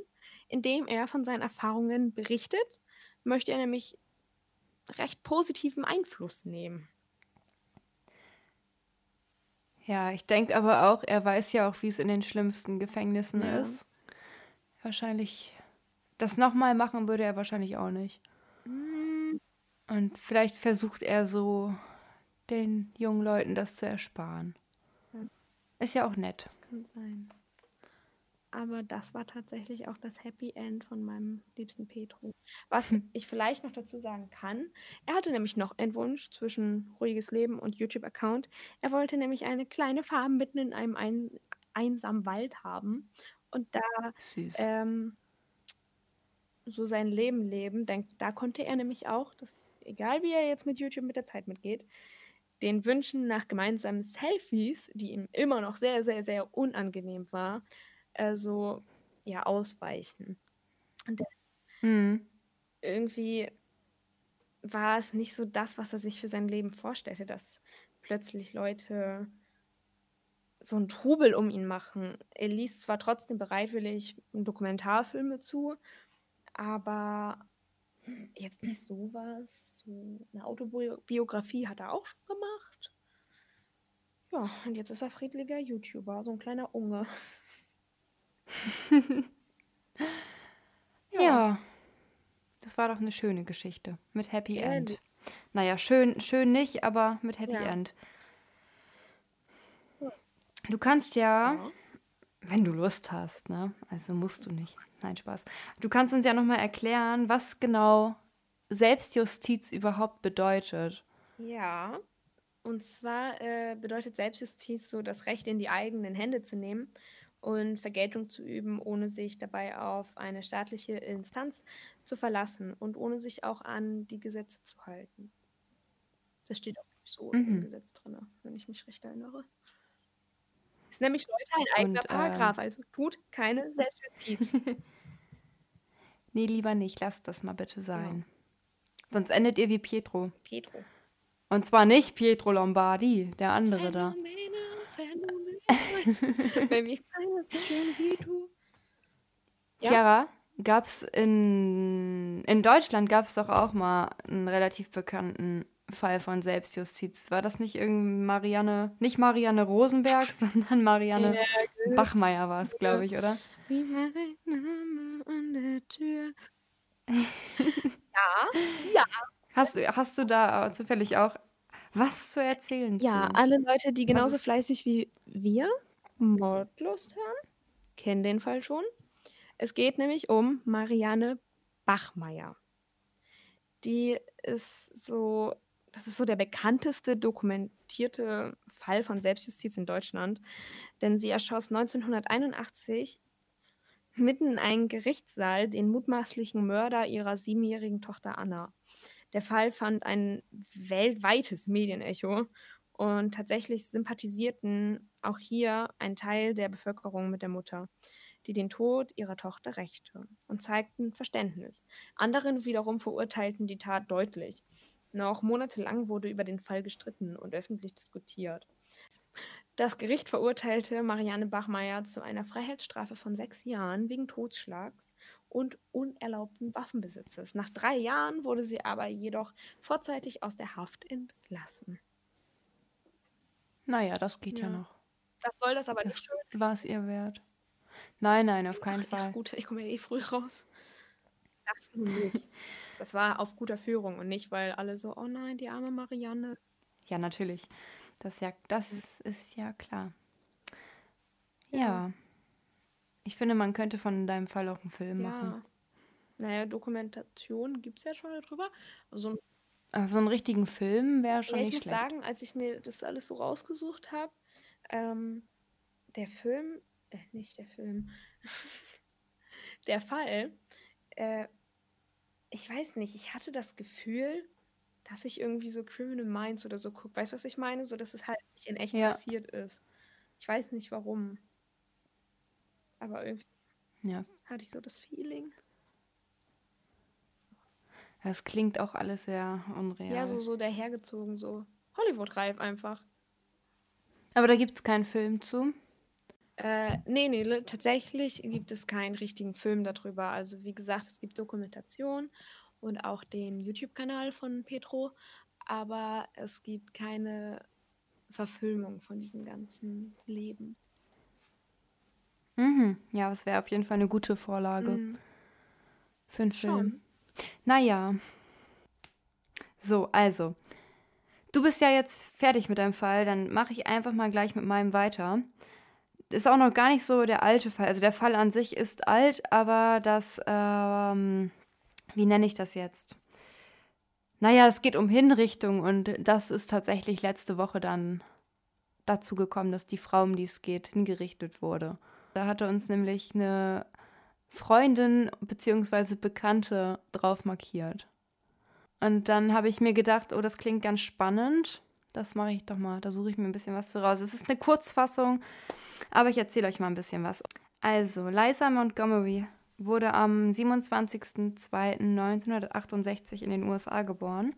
indem er von seinen Erfahrungen berichtet, möchte er nämlich recht positiven Einfluss nehmen. Ja, ich denke aber auch, er weiß ja auch, wie es in den schlimmsten Gefängnissen ja. ist. Wahrscheinlich, das nochmal machen würde er wahrscheinlich auch nicht. Und vielleicht versucht er so, den jungen Leuten das zu ersparen. Ja. Ist ja auch nett. Das kann sein. Aber das war tatsächlich auch das Happy End von meinem liebsten Petro. Was hm. ich vielleicht noch dazu sagen kann, er hatte nämlich noch einen Wunsch zwischen ruhiges Leben und YouTube-Account. Er wollte nämlich eine kleine Farm mitten in einem ein, einsamen Wald haben und da ähm, so sein Leben leben. Denk, da konnte er nämlich auch, dass, egal wie er jetzt mit YouTube mit der Zeit mitgeht, den Wünschen nach gemeinsamen Selfies, die ihm immer noch sehr, sehr, sehr unangenehm war, äh, so ja ausweichen. Und mhm. irgendwie war es nicht so das, was er sich für sein Leben vorstellte, dass plötzlich Leute so einen Trubel um ihn machen. Er liest zwar trotzdem bereitwillig Dokumentarfilme zu, aber jetzt nicht sowas. So eine Autobiografie hat er auch schon gemacht. Ja, und jetzt ist er friedlicher YouTuber, so ein kleiner Unge. ja. ja. Das war doch eine schöne Geschichte mit Happy End. End. Naja, schön, schön nicht, aber mit Happy ja. End. Du kannst ja, ja, wenn du Lust hast, ne? Also musst du nicht. Nein, Spaß. Du kannst uns ja nochmal erklären, was genau Selbstjustiz überhaupt bedeutet. Ja. Und zwar äh, bedeutet Selbstjustiz so das Recht in die eigenen Hände zu nehmen und Vergeltung zu üben, ohne sich dabei auf eine staatliche Instanz zu verlassen und ohne sich auch an die Gesetze zu halten. Das steht auch so mhm. im Gesetz drin, wenn ich mich recht erinnere. Ist nämlich Leute ein eigener und, Paragraph, äh, also tut keine Selbstjustiz. nee, lieber nicht, lasst das mal bitte sein. Ja. Sonst endet ihr wie Pietro. Pietro. Und zwar nicht Pietro Lombardi, der andere da. Ja? Chiara, gab es in, in Deutschland gab es doch auch mal einen relativ bekannten Fall von Selbstjustiz. War das nicht irgendwie Marianne, nicht Marianne Rosenberg, sondern Marianne ja, Bachmeier war es, glaube ich, oder? Wie mein Name an der Tür. ja, ja. Hast, hast du da zufällig auch was zu erzählen Ja, zu? alle Leute, die genauso fleißig wie wir Mordlust hören, kennen den Fall schon. Es geht nämlich um Marianne Bachmeier. Die ist so, das ist so der bekannteste dokumentierte Fall von Selbstjustiz in Deutschland, denn sie erschoss 1981 mitten in einen Gerichtssaal den mutmaßlichen Mörder ihrer siebenjährigen Tochter Anna. Der Fall fand ein weltweites Medienecho und tatsächlich sympathisierten auch hier ein Teil der Bevölkerung mit der Mutter, die den Tod ihrer Tochter rächte und zeigten Verständnis. Andere wiederum verurteilten die Tat deutlich. Noch monatelang wurde über den Fall gestritten und öffentlich diskutiert. Das Gericht verurteilte Marianne Bachmeier zu einer Freiheitsstrafe von sechs Jahren wegen Totschlags und unerlaubten Waffenbesitzes. Nach drei Jahren wurde sie aber jedoch vorzeitig aus der Haft entlassen. Naja, das geht ja, ja noch. Das soll das aber das nicht schön. War es ihr wert? Nein, nein, auf keinen Ach, Fall. Ja, gut, ich komme ja eh früh raus. Das nicht. Das war auf guter Führung und nicht, weil alle so, oh nein, die arme Marianne. Ja, natürlich. Das, ja, das ist ja klar. Ja. ja. Ich finde, man könnte von deinem Fall auch einen Film ja. machen. Naja, Dokumentation gibt es ja schon darüber. Also, so einen richtigen Film wäre schon ja, nicht schlecht. Ich muss sagen, als ich mir das alles so rausgesucht habe, ähm, der Film, äh, nicht der Film, der Fall, äh, ich weiß nicht, ich hatte das Gefühl, dass ich irgendwie so Criminal Minds oder so gucke. Weißt du, was ich meine? So, dass es halt nicht in echt Ja. passiert ist. Ich weiß nicht warum. Aber irgendwie Ja, hatte ich so das Feeling. es klingt auch alles sehr Ja, unreal. so, so dahergezogen, so Hollywood-reif einfach. Aber da gibt es keinen Film zu. Äh, nee, nee, tatsächlich gibt es keinen richtigen Film darüber. Also wie gesagt, es gibt Dokumentation und auch den YouTube-Kanal von Petro, aber es gibt keine Verfilmung von diesem ganzen Leben. Mhm. Ja, es wäre auf jeden Fall eine gute Vorlage Mhm. für einen Film. Schon. Naja. So, also. Du bist ja jetzt fertig mit deinem Fall, dann mache ich einfach mal gleich mit meinem weiter. Ist auch noch gar nicht so der alte Fall. Also der Fall an sich ist alt, aber das, ähm, wie nenne ich das jetzt? Naja, es geht um Hinrichtung und das ist tatsächlich letzte Woche dann dazu gekommen, dass die Frau, um die es geht, hingerichtet wurde. Da hatte uns nämlich eine Freundin bzw. Bekannte drauf markiert. Und dann habe ich mir gedacht, oh, das klingt ganz spannend. Das mache ich doch mal. Da suche ich mir ein bisschen was zu raus. Es ist eine Kurzfassung, aber ich erzähle euch mal ein bisschen was. Also, Liza Montgomery wurde am 27.02.1968 in den USA geboren.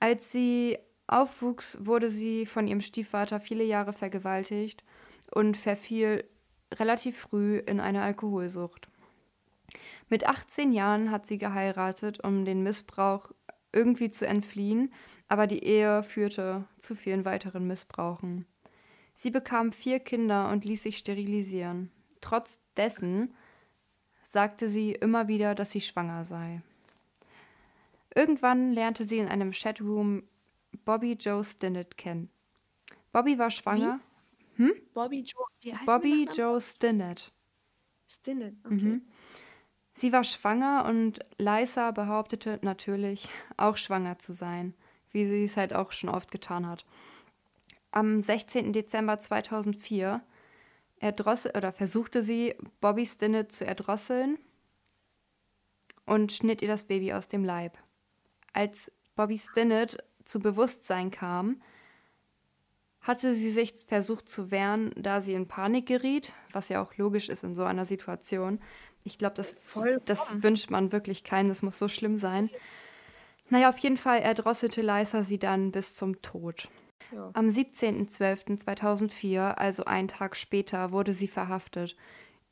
Als sie aufwuchs, wurde sie von ihrem Stiefvater viele Jahre vergewaltigt und verfiel relativ früh in eine Alkoholsucht. Mit 18 Jahren hat sie geheiratet, um den Missbrauch irgendwie zu entfliehen, aber die Ehe führte zu vielen weiteren Missbrauchen. Sie bekam vier Kinder und ließ sich sterilisieren. Trotz dessen sagte sie immer wieder, dass sie schwanger sei. Irgendwann lernte sie in einem Chatroom Bobby Joe Stinnett kennen. Bobby war schwanger. Bobby Joe. Wie heißt Bobby Joe Stinnett. Stinnett. Okay. Mhm. Sie war schwanger und Liza behauptete natürlich auch schwanger zu sein, wie sie es halt auch schon oft getan hat. Am 16. Dezember 2004 erdrossel, oder versuchte sie, Bobby Stinnett zu erdrosseln und schnitt ihr das Baby aus dem Leib. Als Bobby Stinnett zu Bewusstsein kam, hatte sie sich versucht zu wehren, da sie in Panik geriet, was ja auch logisch ist in so einer Situation. Ich glaube, das, Vollkommen. das wünscht man wirklich keinen, das muss so schlimm sein. Naja, auf jeden Fall erdrosselte Liza sie dann bis zum Tod. Ja. Am 17.12.2004, also einen Tag später, wurde sie verhaftet.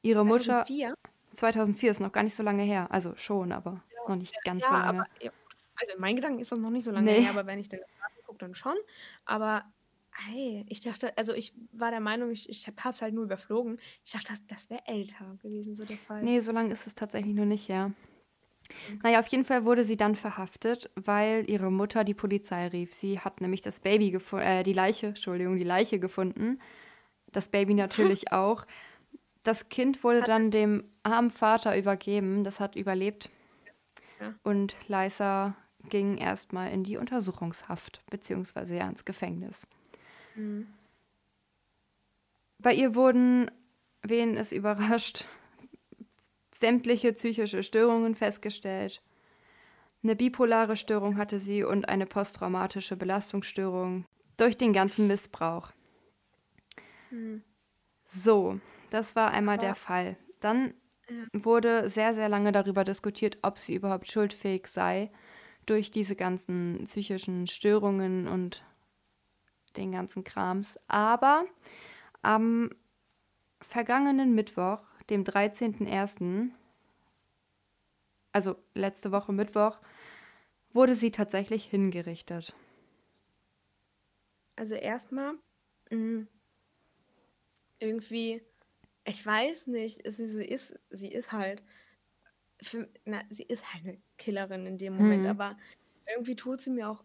Ihre Mutter, 2004? 2004 ist noch gar nicht so lange her, also schon, aber noch nicht ganz Ja, so lange. aber ja, also in meinen Gedanken ist das noch nicht so lange Nee. her, aber wenn ich den gucke, dann schon. Aber hey, ich dachte, also ich war der Meinung, ich, ich habe es halt nur überflogen. Ich dachte, das, das wäre älter gewesen, so der Fall. Nee, so lange ist es tatsächlich nur nicht her. Naja, auf jeden Fall wurde sie dann verhaftet, weil ihre Mutter die Polizei rief. Sie hat nämlich das Baby gefunden, äh, die Leiche, Entschuldigung, die Leiche gefunden. Das Baby natürlich auch. Das Kind wurde dann dem armen Vater übergeben. Das hat überlebt. Ja. Und Liza ging erstmal in die Untersuchungshaft, beziehungsweise ja ins Gefängnis. Mhm. Bei ihr wurden, wen es überrascht, sämtliche psychische Störungen festgestellt. Eine bipolare Störung hatte sie und eine posttraumatische Belastungsstörung durch den ganzen Missbrauch. Mhm. So, das war einmal der Fall. Dann wurde sehr, sehr lange darüber diskutiert, ob sie überhaupt schuldfähig sei durch diese ganzen psychischen Störungen und den ganzen Krams. Aber am vergangenen Mittwoch, dem 13.01., also letzte Woche Mittwoch, wurde sie tatsächlich hingerichtet. Also erstmal mh, irgendwie, ich weiß nicht, sie, sie ist, sie ist halt, für, na, sie ist halt eine Killerin in dem Moment, Mhm. aber irgendwie tut sie mir auch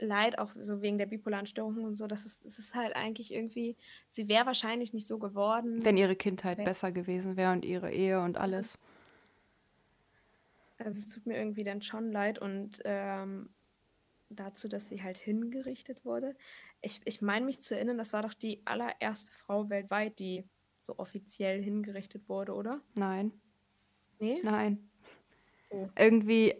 leid, auch so wegen der bipolaren Störung und so, dass es, es ist halt eigentlich irgendwie, sie wäre wahrscheinlich nicht so geworden. Wenn ihre Kindheit Wenn- besser gewesen wäre und ihre Ehe und alles. Also es tut mir irgendwie dann schon leid und ähm, dazu, dass sie halt hingerichtet wurde. Ich, ich meine mich zu erinnern, das war doch die allererste Frau weltweit, die so offiziell hingerichtet wurde, oder? Nein, Nee? nein. Oh. Irgendwie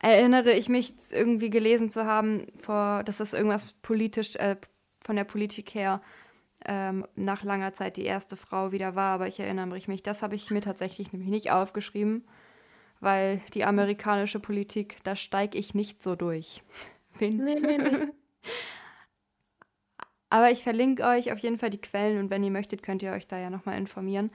erinnere ich mich irgendwie gelesen zu haben, vor, dass das irgendwas politisch, äh, von der Politik her ähm, nach langer Zeit die erste Frau wieder war, aber ich erinnere mich, das habe ich mir tatsächlich nämlich nicht aufgeschrieben, weil die amerikanische Politik, da steige ich nicht so durch. Wen? Nee, nee, nee. aber ich verlinke euch auf jeden Fall die Quellen und wenn ihr möchtet, könnt ihr euch da ja nochmal informieren.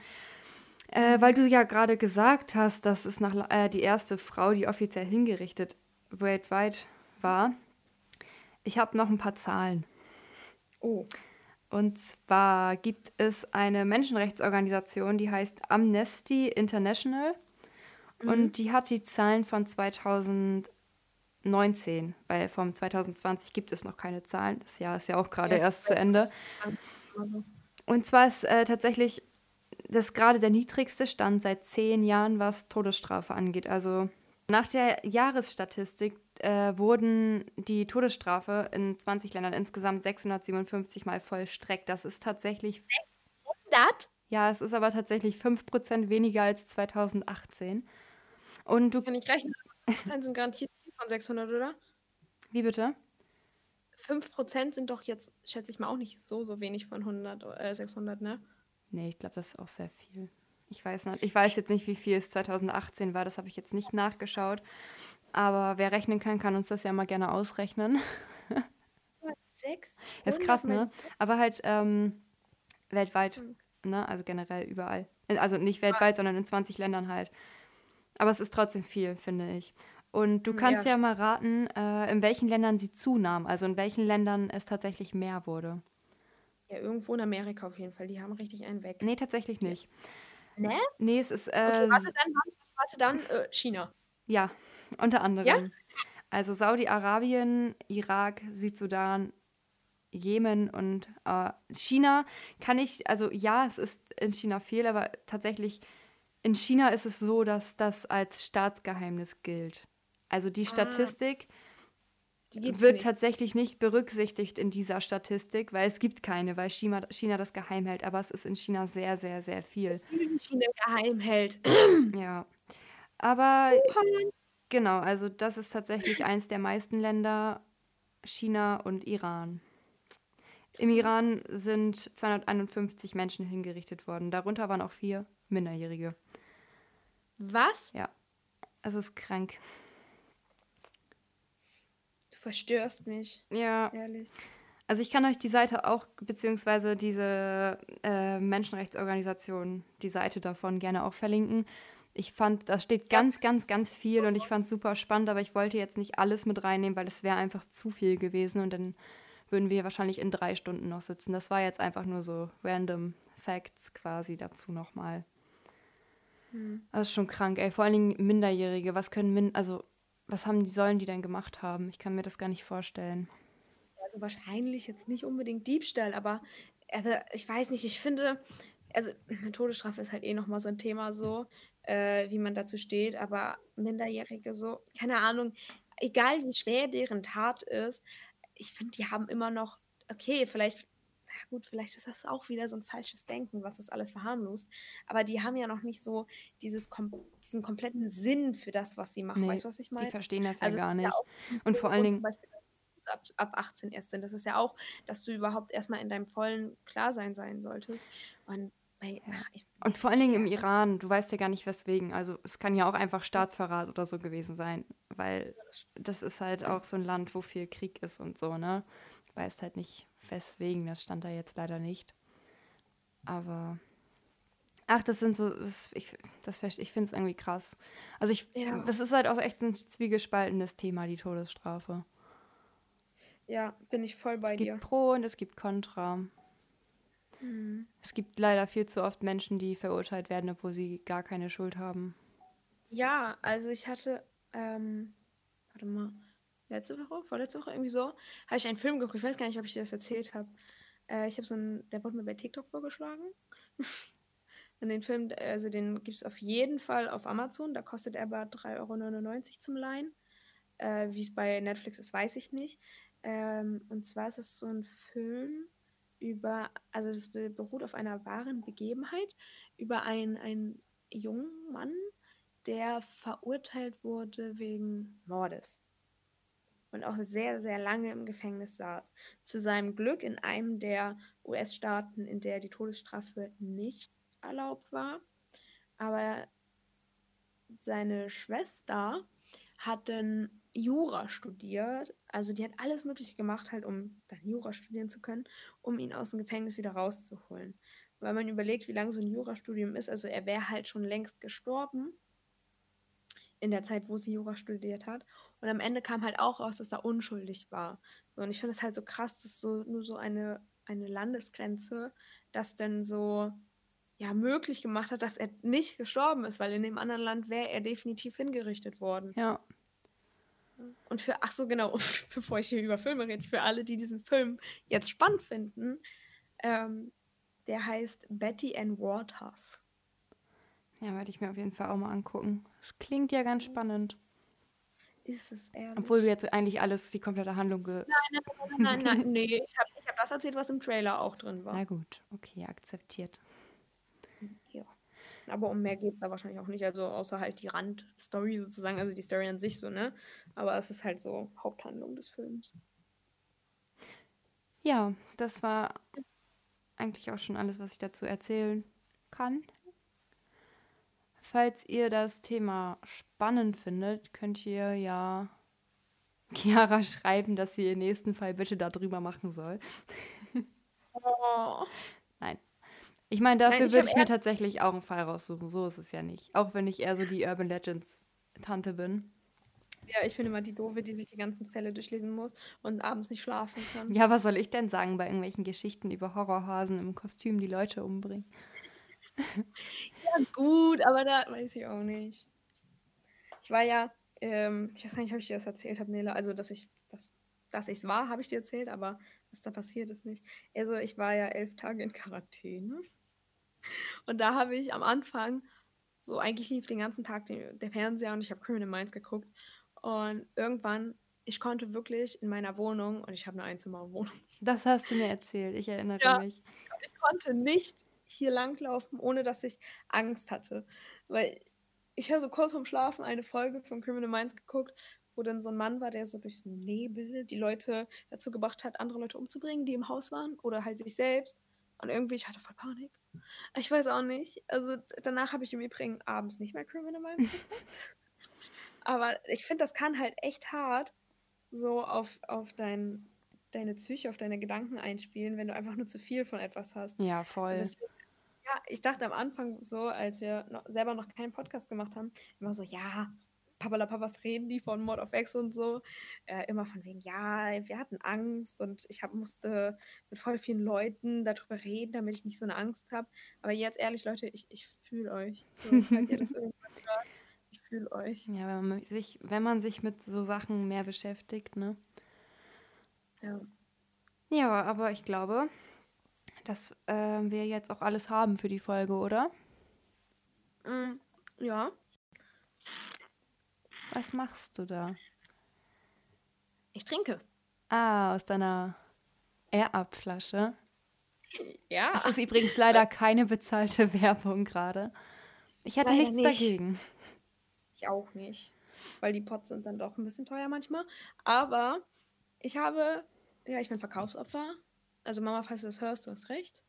Äh, weil du ja gerade gesagt hast, dass es nach, äh, die erste Frau, die offiziell hingerichtet weltweit war. Ich habe noch ein paar Zahlen. Oh. Und zwar gibt es eine Menschenrechtsorganisation, die heißt Amnesty International. Mhm. Und die hat die Zahlen von 2019, weil vom 2020 gibt es noch keine Zahlen. Das Jahr ist ja auch gerade ja, erst zu Ende. Und zwar ist äh, tatsächlich das gerade der niedrigste Stand seit zehn Jahren, was Todesstrafe angeht. Also nach der Jahresstatistik äh, wurden die Todesstrafe in 20 Ländern insgesamt 657 Mal vollstreckt. Das ist tatsächlich. 600? Ja, es ist aber tatsächlich 5% weniger als 2018. Und du. Kann ich rechnen? 5% sind garantiert von 600, oder? Wie bitte? 5% sind doch jetzt, schätze ich mal, auch nicht so, so wenig von 100, äh, 600, ne? Nee, ich glaube, das ist auch sehr viel. Ich weiß, nicht, ich weiß jetzt nicht, wie viel es 2018 war, das habe ich jetzt nicht nachgeschaut. Aber wer rechnen kann, kann uns das ja mal gerne ausrechnen. Sechs? Ist krass, ne? Aber halt ähm, weltweit, hm. ne? Also generell überall. Also nicht weltweit, sondern in 20 Ländern halt. Aber es ist trotzdem viel, finde ich. Und du hm, kannst ja, ja mal raten, äh, in welchen Ländern sie zunahm, also in welchen Ländern es tatsächlich mehr wurde. Ja, irgendwo in Amerika auf jeden Fall. Die haben richtig einen weg. Nee, tatsächlich nicht. Ne? Nee, es ist. Äh, okay, warte dann, warte dann äh, China. Ja, unter anderem. Ja? Also Saudi-Arabien, Irak, Südsudan, Jemen und äh, China kann ich, also ja, es ist in China viel, aber tatsächlich in China ist es so, dass das als Staatsgeheimnis gilt. Also die ah. Statistik wird nicht. tatsächlich nicht berücksichtigt in dieser Statistik, weil es gibt keine, weil China, China das geheim hält. Aber es ist in China sehr, sehr, sehr viel. China geheim hält. ja. Aber genau, also das ist tatsächlich eins der meisten Länder, China und Iran. Im Iran sind 251 Menschen hingerichtet worden. Darunter waren auch vier Minderjährige. Was? Ja. Es ist krank verstörst mich. Ja. Ehrlich. Also ich kann euch die Seite auch, beziehungsweise diese äh, Menschenrechtsorganisation, die Seite davon gerne auch verlinken. Ich fand, da steht ganz, ganz, ganz viel und ich fand es super spannend, aber ich wollte jetzt nicht alles mit reinnehmen, weil es wäre einfach zu viel gewesen und dann würden wir wahrscheinlich in drei Stunden noch sitzen. Das war jetzt einfach nur so random Facts quasi dazu nochmal. Hm. Das ist schon krank, ey. Vor allen Dingen Minderjährige. Was können Min also was haben die, sollen die denn gemacht haben? Ich kann mir das gar nicht vorstellen. Also wahrscheinlich jetzt nicht unbedingt Diebstahl, aber also ich weiß nicht, ich finde, also Todesstrafe ist halt eh nochmal so ein Thema so, äh, wie man dazu steht, aber Minderjährige so, keine Ahnung, egal wie schwer deren Tat ist, ich finde, die haben immer noch, okay, vielleicht gut, vielleicht ist das auch wieder so ein falsches Denken, was das alles verharmlost. Aber die haben ja noch nicht so dieses kom diesen kompletten Sinn für das, was sie machen. Nee, weißt du, was ich meine? Die verstehen das also ja gar nicht. Ja und vor allen Dingen. Ab, ab 18 erst sind. Das ist ja auch, dass du überhaupt erstmal in deinem vollen Klarsein sein solltest. Und Ach, und vor allen Dingen im Iran, du weißt ja gar nicht weswegen. Also es kann ja auch einfach Staatsverrat oder so gewesen sein, weil das ist halt auch so ein Land, wo viel Krieg ist und so, ne? Du weißt halt nicht, weswegen, das stand da jetzt leider nicht. Aber ach, das sind so, das, ich, das, ich finde es irgendwie krass. Also ich, ja. das ist halt auch echt ein zwiegespaltenes Thema, die Todesstrafe. Ja, bin ich voll bei dir. Es gibt Pro und es gibt Contra. Mhm. Es gibt leider viel zu oft Menschen, die verurteilt werden, obwohl sie gar keine Schuld haben. Ja, also ich hatte, ähm, warte mal, letzte Woche, vorletzte Woche irgendwie so, habe ich einen Film geguckt. Ich weiß gar nicht, ob ich dir das erzählt habe. Äh, ich habe so einen, der wurde mir bei TikTok vorgeschlagen. Und den Film, also den gibt es auf jeden Fall auf Amazon. Da kostet er aber 3,99 Euro zum Leihen. Äh, Wie es bei Netflix ist, weiß ich nicht. Ähm, und zwar ist es so ein Film über, also das beruht auf einer wahren Begebenheit, über einen, einen jungen Mann, der verurteilt wurde wegen Mordes und auch sehr, sehr lange im Gefängnis saß. Zu seinem Glück in einem der US-Staaten, in der die Todesstrafe nicht erlaubt war. Aber seine Schwester hat dann Jura studiert. Also die hat alles Mögliche gemacht, halt, um dann Jura studieren zu können, um ihn aus dem Gefängnis wieder rauszuholen. Weil man überlegt, wie lange so ein Jurastudium ist. Also er wäre halt schon längst gestorben in der Zeit, wo sie Jura studiert hat. Und am Ende kam halt auch raus, dass er unschuldig war. So, und ich finde es halt so krass, dass so nur so eine, eine Landesgrenze das dann so ja, möglich gemacht hat, dass er nicht gestorben ist, weil in dem anderen Land wäre er definitiv hingerichtet worden. Ja. Und für, ach so, genau, bevor ich hier über Filme rede, für alle, die diesen Film jetzt spannend finden, ähm, der heißt Betty and Waters. Ja, werde ich mir auf jeden Fall auch mal angucken. Das klingt ja ganz spannend. Ist es ehrlich? Obwohl du jetzt eigentlich alles, die komplette Handlung. Nein, nein, nein, nein, nein, nee. Ich habe ich hab das erzählt, was im Trailer auch drin war. Na gut, okay, akzeptiert. Ja. Aber um mehr geht es da wahrscheinlich auch nicht. Also außer halt die Randstory sozusagen, also die Story an sich so, ne? Aber es ist halt so Haupthandlung des Films. Ja, das war eigentlich auch schon alles, was ich dazu erzählen kann. Falls ihr das Thema spannend findet, könnt ihr ja Chiara schreiben, dass sie im nächsten Fall bitte darüber machen soll. Oh. Nein. Ich meine, dafür Nein, ich würde hab ich mir tatsächlich auch einen Fall raussuchen. So ist es ja nicht. Auch wenn ich eher so die Urban Legends Tante bin. Ja, ich bin immer die Doofe, die sich die ganzen Fälle durchlesen muss und abends nicht schlafen kann. Ja, was soll ich denn sagen bei irgendwelchen Geschichten über Horrorhasen im Kostüm, die Leute umbringen? Ja, gut, aber da weiß ich auch nicht. Ich war ja, ähm, ich weiß gar nicht, ob ich dir das erzählt habe, Nele. Also, dass ich, dass, dass ich es war, habe ich dir erzählt, aber was da passiert ist nicht. Also, ich war ja elf Tage in Quarantäne. Und da habe ich am Anfang, so eigentlich lief den ganzen Tag den, der Fernseher und ich habe Criminal Minds geguckt. Und irgendwann, ich konnte wirklich in meiner Wohnung, und ich habe eine Einzimmerwohnung, Das hast du mir erzählt, ich erinnere Ja. mich. ich konnte nicht hier langlaufen, ohne dass ich Angst hatte. Weil ich habe so kurz vorm Schlafen eine Folge von Criminal Minds geguckt, wo dann so ein Mann war, der so durch so einen Nebel die Leute dazu gebracht hat, andere Leute umzubringen, die im Haus waren oder halt sich selbst. Und irgendwie, ich hatte voll Panik. Ich weiß auch nicht. Also danach habe ich im Übrigen abends nicht mehr Criminal Minds geguckt. Aber ich finde, das kann halt echt hart so auf, auf dein, deine Psyche, auf deine Gedanken einspielen, wenn du einfach nur zu viel von etwas hast. Ja, voll. deswegen, ja, ich dachte am Anfang so, als wir noch, selber noch keinen Podcast gemacht haben, immer so, ja, Papalapa, was reden die von Mod of X und so? Äh, immer von wegen, ja, wir hatten Angst und ich hab, musste mit voll vielen Leuten darüber reden, damit ich nicht so eine Angst habe. Aber jetzt ehrlich, Leute, ich, ich fühle euch. So, falls ihr das irgendwann hört, ich fühle euch. Ja, wenn man sich, wenn man sich mit so Sachen mehr beschäftigt, ne? Ja. Ja, aber ich glaube, dass äh, wir jetzt auch alles haben für die Folge, oder? Mm, ja. Was machst du da? Ich trinke. Ah, aus deiner Air-Up-Flasche. Ja. Das ist übrigens leider keine bezahlte Werbung gerade. Ich hätte Leider nichts nicht. dagegen. Ich auch nicht. Weil die Pots sind dann doch ein bisschen teuer manchmal. Aber ich habe, ja, ich bin Verkaufsopfer. Also Mama, falls du das hörst, du hast recht.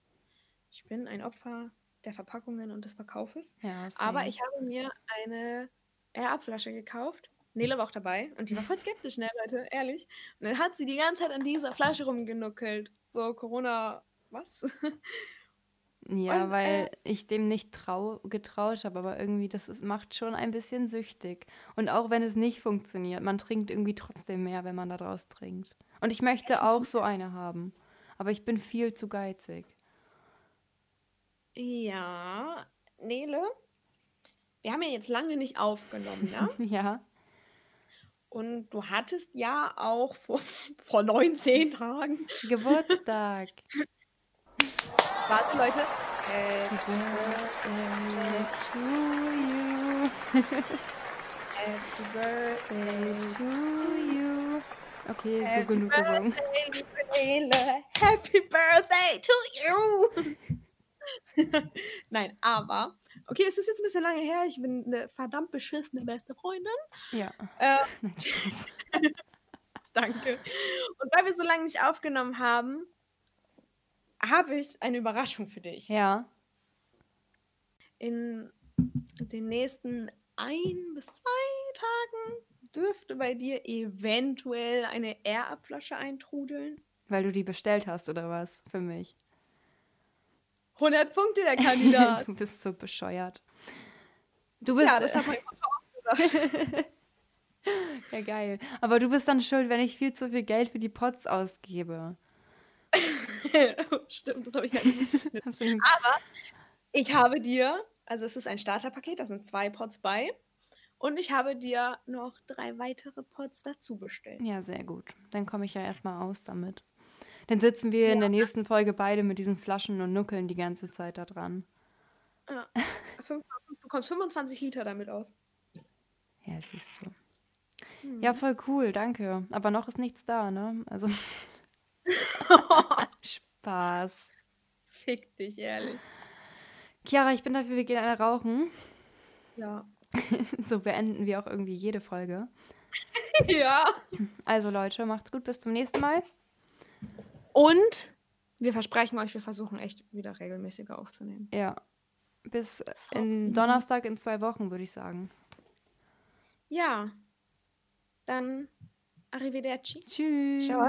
Ich bin ein Opfer der Verpackungen und des Verkaufes. Ja, Aber ich habe mir eine Air-Up-Flasche gekauft. Nele war auch dabei und die war voll skeptisch, ne, Leute, ehrlich. Und dann hat sie die ganze Zeit an dieser Flasche rumgenuckelt. So, Corona, was? Ja, Und, weil ich dem nicht trau getraut habe, aber irgendwie, das ist, macht schon ein bisschen süchtig. Und auch wenn es nicht funktioniert, man trinkt irgendwie trotzdem mehr, wenn man da draus trinkt. Und ich möchte auch so eine haben. Aber ich bin viel zu geizig. Ja, Nele, wir haben ja jetzt lange nicht aufgenommen, ne? Ja. Und du hattest ja auch vor, vor 19 Tagen. Geburtstag. Warte, Leute. Happy Happy birthday birthday. to you. Okay, Happy genug gesungen. birthday, liebe Nele. Happy birthday to you. Nein, aber Okay, es ist jetzt ein bisschen lange her. Ich bin eine verdammt beschissene beste Freundin. Ja. Äh, Nein, Spaß. danke. Und weil wir so lange nicht aufgenommen haben, habe ich eine Überraschung für dich. Ja. In den nächsten ein bis zwei Tagen dürfte bei dir eventuell eine Air-Up-Flasche eintrudeln. Weil du die bestellt hast, oder was? Für mich. 100 Punkte, der Kandidat. du bist so bescheuert. Du bist. ja, das hat mein Papa auch gesagt. ja, geil. Aber du bist dann schuld, wenn ich viel zu viel Geld für die Pots ausgebe. Stimmt, das habe ich gar nicht. Aber ich habe dir, also es ist ein Starterpaket, da sind zwei Pots bei. Und ich habe dir noch drei weitere Pots dazu bestellt. Ja, sehr gut. Dann komme ich ja erstmal aus damit. Dann sitzen wir in der nächsten Folge beide mit diesen Flaschen und nuckeln die ganze Zeit da dran. Ja. Du bekommst 25 Liter damit aus. Ja, siehst du. Ja, voll cool, danke. Aber noch ist nichts da, ne? Also. Spaß. Fick dich, ehrlich. Chiara, ich bin dafür, wir gehen alle rauchen. Ja. So beenden wir auch irgendwie jede Folge. ja. Also Leute, macht's gut, bis zum nächsten Mal. Und wir versprechen euch, wir versuchen echt wieder regelmäßiger aufzunehmen. Ja. Bis in Donnerstag in zwei Wochen, würde ich sagen. Ja. Dann arrivederci. Tschüss. Ciao.